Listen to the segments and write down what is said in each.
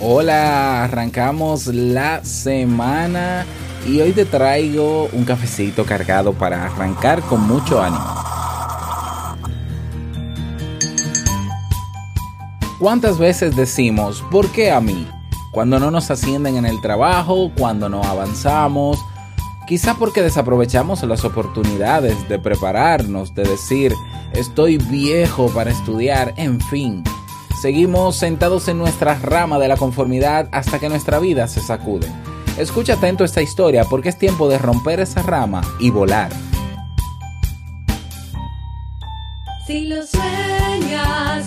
Hola, arrancamos la semana y hoy te traigo un cafecito cargado para arrancar con mucho ánimo. ¿Cuántas veces decimos, ¿por qué a mí? Cuando no nos ascienden en el trabajo, cuando no avanzamos, quizá porque desaprovechamos las oportunidades de prepararnos, de decir, estoy viejo para estudiar, en fin. Seguimos sentados en nuestra rama de la conformidad hasta que nuestra vida se sacude. Escucha atento esta historia porque es tiempo de romper esa rama y volar. Si sueñas,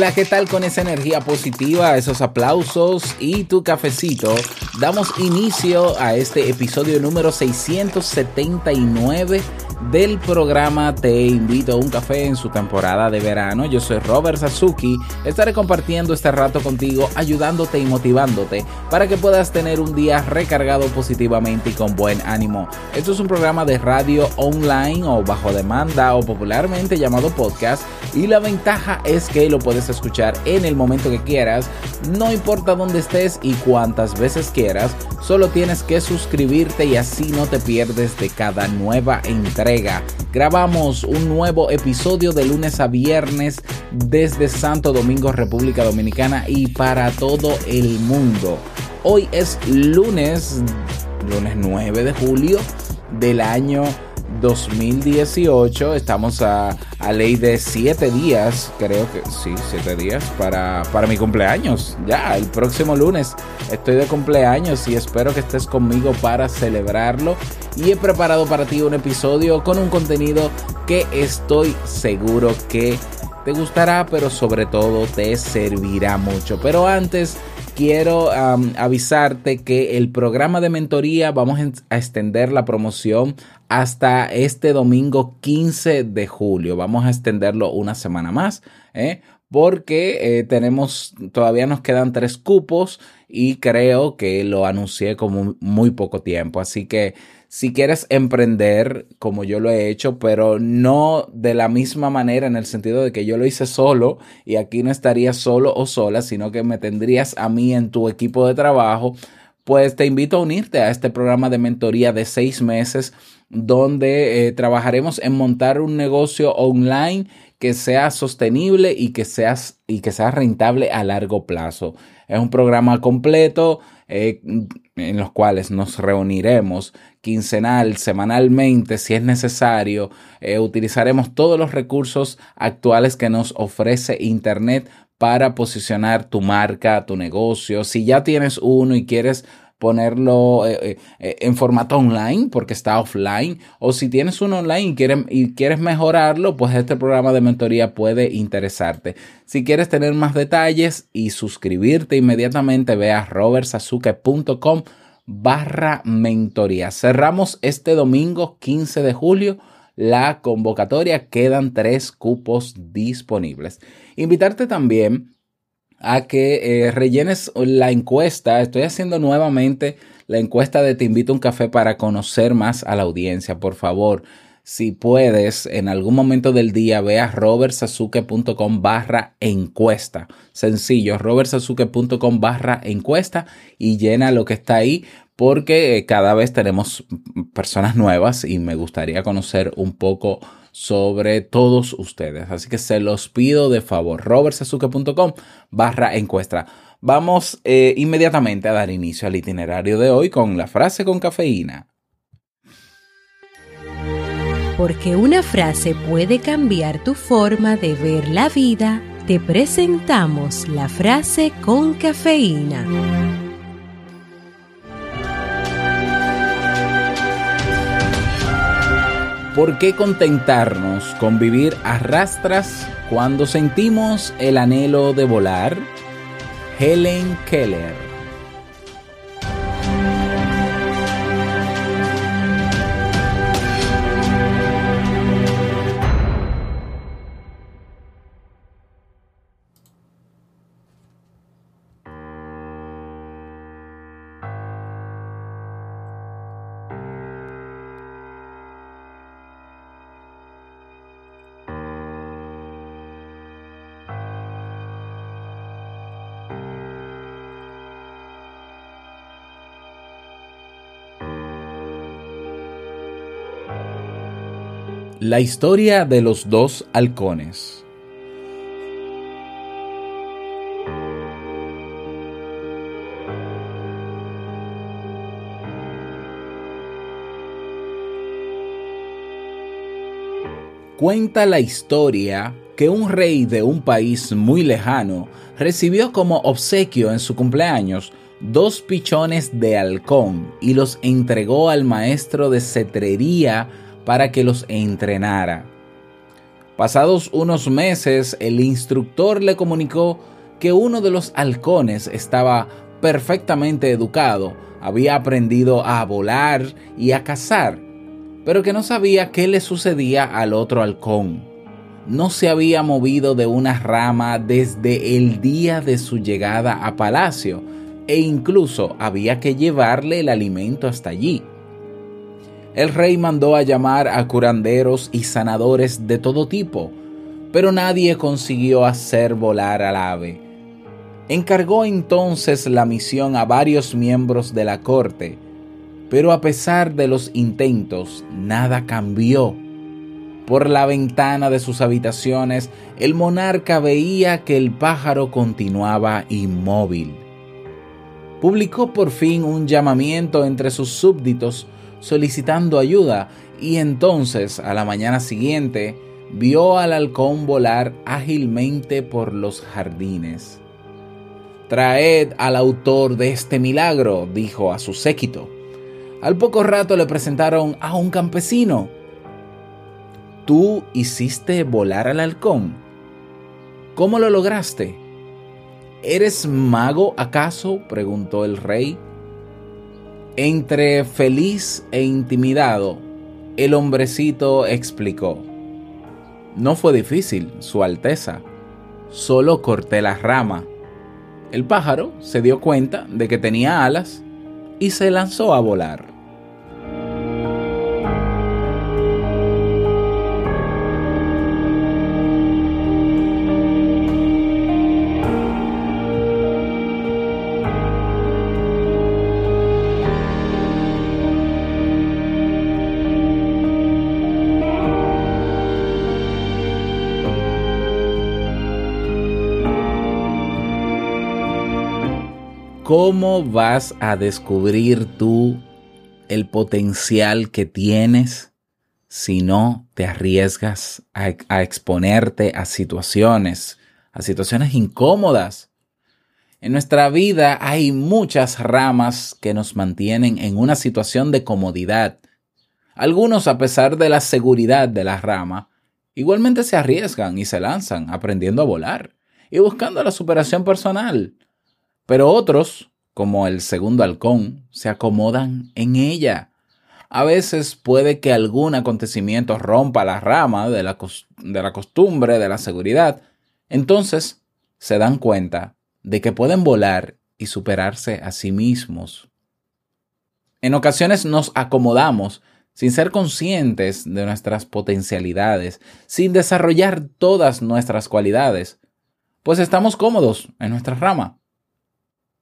Hola, ¿qué tal con esa energía positiva, esos aplausos y tu cafecito? Damos inicio a este episodio número 679 del programa Te invito a un café en su temporada de verano. Yo soy Robert Sasuki. Estaré compartiendo este rato contigo, ayudándote y motivándote para que puedas tener un día recargado positivamente y con buen ánimo. Esto es un programa de radio online o bajo demanda o popularmente llamado podcast y la ventaja es que lo puedes escuchar en el momento que quieras, no importa dónde estés y cuántas veces quieras, solo tienes que suscribirte y así no te pierdes de cada nueva entrega. Grabamos un nuevo episodio de lunes a viernes desde Santo Domingo, República Dominicana y para todo el mundo. Hoy es lunes, lunes 9 de julio del año 2018. Estamos a, a ley de 7 días, creo que sí, 7 días para, para mi cumpleaños. Ya, el próximo lunes estoy de cumpleaños y espero que estés conmigo para celebrarlo. Y he preparado para ti un episodio con un contenido que estoy seguro que te gustará, pero sobre todo te servirá mucho. Pero antes quiero avisarte que el programa de mentoría vamos a extender la promoción hasta este domingo 15 de julio. Vamos a extenderlo una semana más, ¿eh? porque eh, tenemos, todavía nos quedan tres cupos y creo que lo anuncié como muy poco tiempo. Así que si quieres emprender como yo lo he hecho, pero no de la misma manera en el sentido de que yo lo hice solo y aquí no estarías solo o sola, sino que me tendrías a mí en tu equipo de trabajo, pues te invito a unirte a este programa de mentoría de seis meses donde eh, trabajaremos en montar un negocio online que sea sostenible y que, seas, y que sea rentable a largo plazo. Es un programa completo eh, en los cuales nos reuniremos quincenal, semanalmente, si es necesario. Eh, utilizaremos todos los recursos actuales que nos ofrece Internet para posicionar tu marca, tu negocio. Si ya tienes uno y quieres ponerlo eh, eh, en formato online porque está offline. O si tienes uno online y quieres, y quieres mejorarlo pues este programa de mentoría puede interesarte. Si quieres tener más detalles y suscribirte inmediatamente ve a robertsazuke.com barra mentoría. Cerramos este domingo 15 de julio. La convocatoria quedan tres cupos disponibles. Invitarte también a que eh, rellenes la encuesta. Estoy haciendo nuevamente la encuesta de Te invito a un café para conocer más a la audiencia. Por favor, si puedes, en algún momento del día, ve a robertsazuke.com barra encuesta. Sencillo, robertsazuke.com barra encuesta y llena lo que está ahí porque cada vez tenemos personas nuevas y me gustaría conocer un poco sobre todos ustedes. Así que se los pido de favor. robertsazuke.com barra encuesta. Vamos eh, inmediatamente a dar inicio al itinerario de hoy con la frase con cafeína. Porque una frase puede cambiar tu forma de ver la vida, te presentamos la frase con cafeína. ¿Por qué contentarnos con vivir a rastras cuando sentimos el anhelo de volar? Helen Keller. La historia de los dos halcones. Cuenta la historia que un rey de un país muy lejano recibió como obsequio en su cumpleaños dos pichones de halcón y los entregó al maestro de cetrería para que los entrenara. Pasados unos meses, el instructor le comunicó que uno de los halcones estaba perfectamente educado, había aprendido a volar y a cazar, pero que no sabía qué le sucedía al otro halcón. No se había movido de una rama desde el día de su llegada a palacio e incluso había que llevarle el alimento hasta allí. El rey mandó a llamar a curanderos y sanadores de todo tipo, pero nadie consiguió hacer volar al ave. Encargó entonces la misión a varios miembros de la corte, pero a pesar de los intentos, nada cambió. Por la ventana de sus habitaciones, el monarca veía que el pájaro continuaba inmóvil. Publicó por fin un llamamiento entre sus súbditos solicitando ayuda y entonces a la mañana siguiente vio al halcón volar ágilmente por los jardines. Traed al autor de este milagro, dijo a su séquito. Al poco rato le presentaron a un campesino. ¿Tú hiciste volar al halcón? ¿Cómo lo lograste? ¿Eres mago acaso? preguntó el rey. Entre feliz e intimidado, el hombrecito explicó. No fue difícil, Su Alteza. Solo corté la rama. El pájaro se dio cuenta de que tenía alas y se lanzó a volar. ¿Cómo vas a descubrir tú el potencial que tienes si no te arriesgas a, a, exponerte a situaciones, a situaciones incómodas? En nuestra vida hay muchas ramas que nos mantienen en una situación de comodidad. Algunos, a pesar de la seguridad de la rama, igualmente se arriesgan y se lanzan aprendiendo a volar y buscando la superación personal. Pero otros, como el segundo halcón, se acomodan en ella. A veces puede que algún acontecimiento rompa la rama de la, de la costumbre, de la seguridad. Entonces se dan cuenta de que pueden volar y superarse a sí mismos. En ocasiones nos acomodamos sin ser conscientes de nuestras potencialidades, sin desarrollar todas nuestras cualidades, pues estamos cómodos en nuestra rama.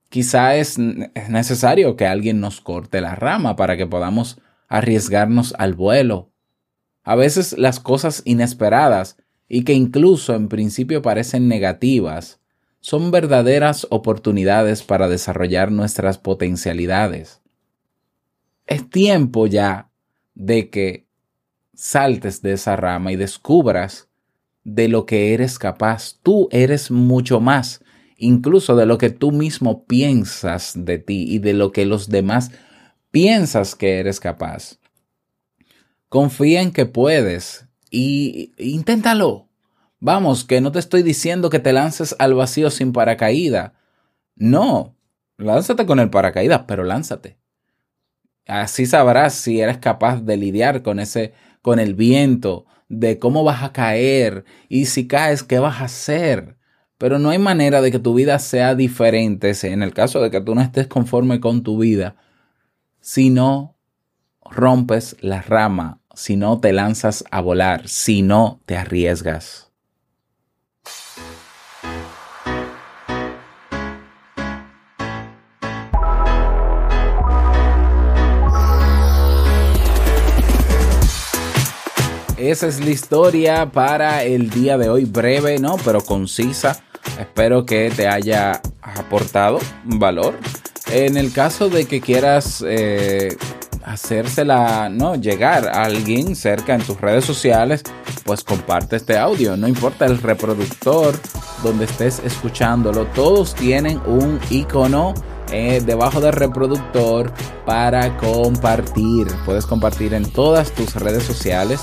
Quizá es, es necesario que alguien nos corte la rama para que podamos arriesgarnos al vuelo. A veces las cosas inesperadas y que incluso en principio parecen negativas, son verdaderas oportunidades para desarrollar nuestras potencialidades. Es tiempo ya de que saltes de esa rama y descubras de lo que eres capaz. Tú eres mucho más, incluso de lo que tú mismo piensas de ti y de lo que los demás piensas que eres capaz. Confía en que puedes y inténtalo. Vamos, que no te estoy diciendo que te lances al vacío sin paracaídas. No, lánzate con el paracaídas, pero lánzate. Así sabrás si eres capaz de lidiar con ese, con el viento, de cómo vas a caer y si caes, qué vas a hacer. Pero no hay manera de que tu vida sea diferente, en el caso de que tú no estés conforme con tu vida, si no rompes la rama, si no te lanzas a volar, si no te arriesgas. Esa es la historia para el día de hoy, breve, ¿no? Pero concisa. Espero que te haya aportado valor. En el caso de que quieras eh, hacérsela, no, llegar a alguien cerca en tus redes sociales, pues comparte este audio. No importa el reproductor donde estés escuchándolo, todos tienen un icono eh, debajo del reproductor para compartir. Puedes compartir en todas tus redes sociales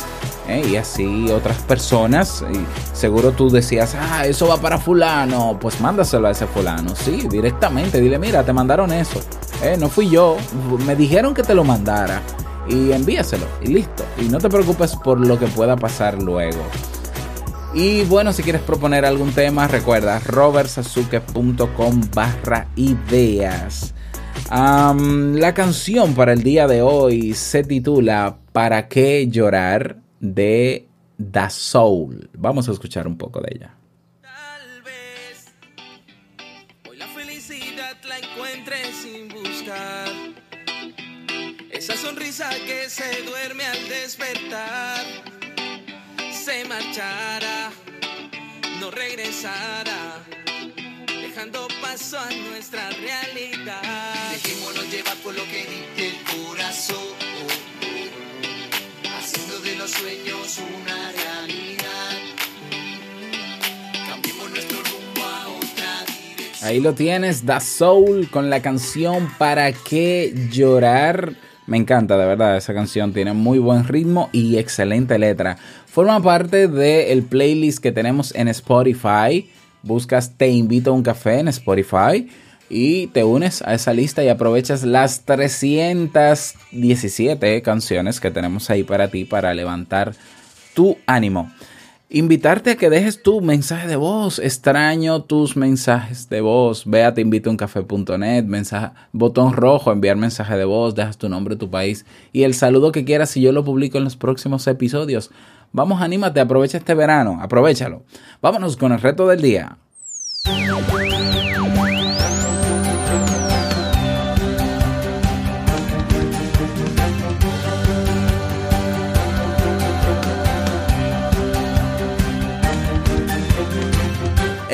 eh, y así otras personas. Y seguro tú decías, ah, eso va para fulano. Pues mándaselo a ese fulano. Sí, directamente. Dile, mira, te mandaron eso. Eh, no fui yo. Me dijeron que te lo mandara. Y envíaselo. Y listo. Y no te preocupes por lo que pueda pasar luego. Y bueno, si quieres proponer algún tema, recuerda robertsazuke.com barra ideas. la canción para el día de hoy se titula ¿Para qué llorar? de Da Soul. Vamos a escuchar un poco de ella. Tal vez hoy la felicidad la encuentres sin buscar. Esa sonrisa que se duerme al despertar se marchará, no regresará, dejando paso a nuestra realidad. Dejémonos llevar por lo que dice el corazón, haciendo de los sueños una realidad. Cambiemos nuestro rumbo a otra dirección. Ahí lo tienes, Da Soul con la canción ¿Para qué llorar? Me encanta, de verdad, esa canción tiene muy buen ritmo y excelente letra. Forma parte del playlist que tenemos en Spotify. Buscas Te invito a un café en Spotify y te unes a esa lista y aprovechas las 317 canciones que tenemos ahí para ti para levantar tu ánimo invitarte a que dejes tu mensaje de voz. Extraño tus mensajes de voz. Ve a teinvitouncafe.net, botón rojo, enviar mensaje de voz, dejas tu nombre, tu país y el saludo que quieras y yo lo publico en los próximos episodios. Vamos, anímate, aprovecha este verano, aprovechalo. Vámonos con el reto del día.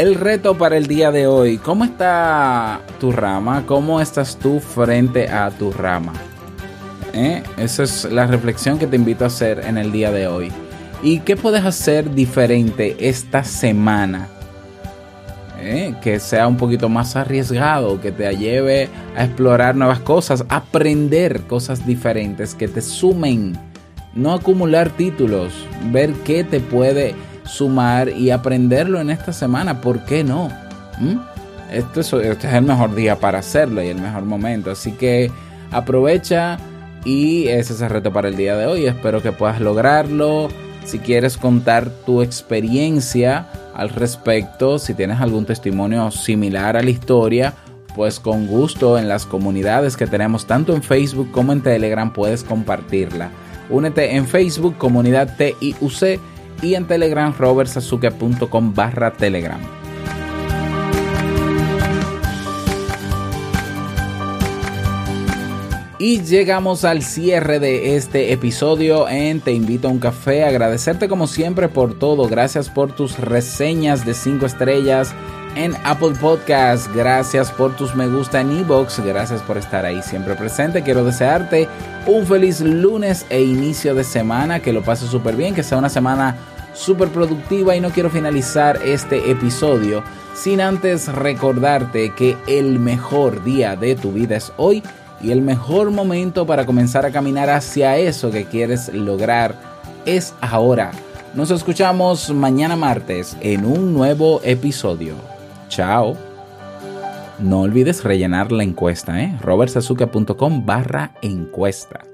El reto para el día de hoy, ¿cómo está tu rama? ¿Cómo estás tú frente a tu rama? ¿Eh? Esa es la reflexión que te invito a hacer en el día de hoy. ¿Y qué puedes hacer diferente esta semana? ¿Eh? Que sea un poquito más arriesgado, que te lleve a explorar nuevas cosas, aprender cosas diferentes que te sumen, no acumular títulos, ver qué te puede sumar y aprenderlo en esta semana. ¿Por qué no? ¿Mm? Este, es, es el mejor día para hacerlo y el mejor momento. Así que aprovecha y ese es el reto para el día de hoy. Espero que puedas lograrlo. Si quieres contar tu experiencia al respecto, si tienes algún testimonio similar a la historia, pues con gusto en las comunidades que tenemos tanto en Facebook como en Telegram puedes compartirla. Únete en Facebook, comunidad TIUC y en Telegram robertsazuke.com barra Telegram. Y llegamos al cierre de este episodio en Te invito a un café. Agradecerte como siempre por todo. Gracias por tus reseñas de 5 estrellas en Apple Podcast. Gracias por tus me gusta en Ebox. Gracias por estar ahí siempre presente. Quiero desearte un feliz lunes e inicio de semana. Que lo pases súper bien. Que sea una semana súper productiva. Y no quiero finalizar este episodio sin antes recordarte que el mejor día de tu vida es hoy y el mejor momento para comenzar a caminar hacia eso que quieres lograr es ahora. Nos escuchamos mañana martes en un nuevo episodio. Chao. No olvides rellenar la encuesta, ¿eh? robertsazuke.com barra encuesta.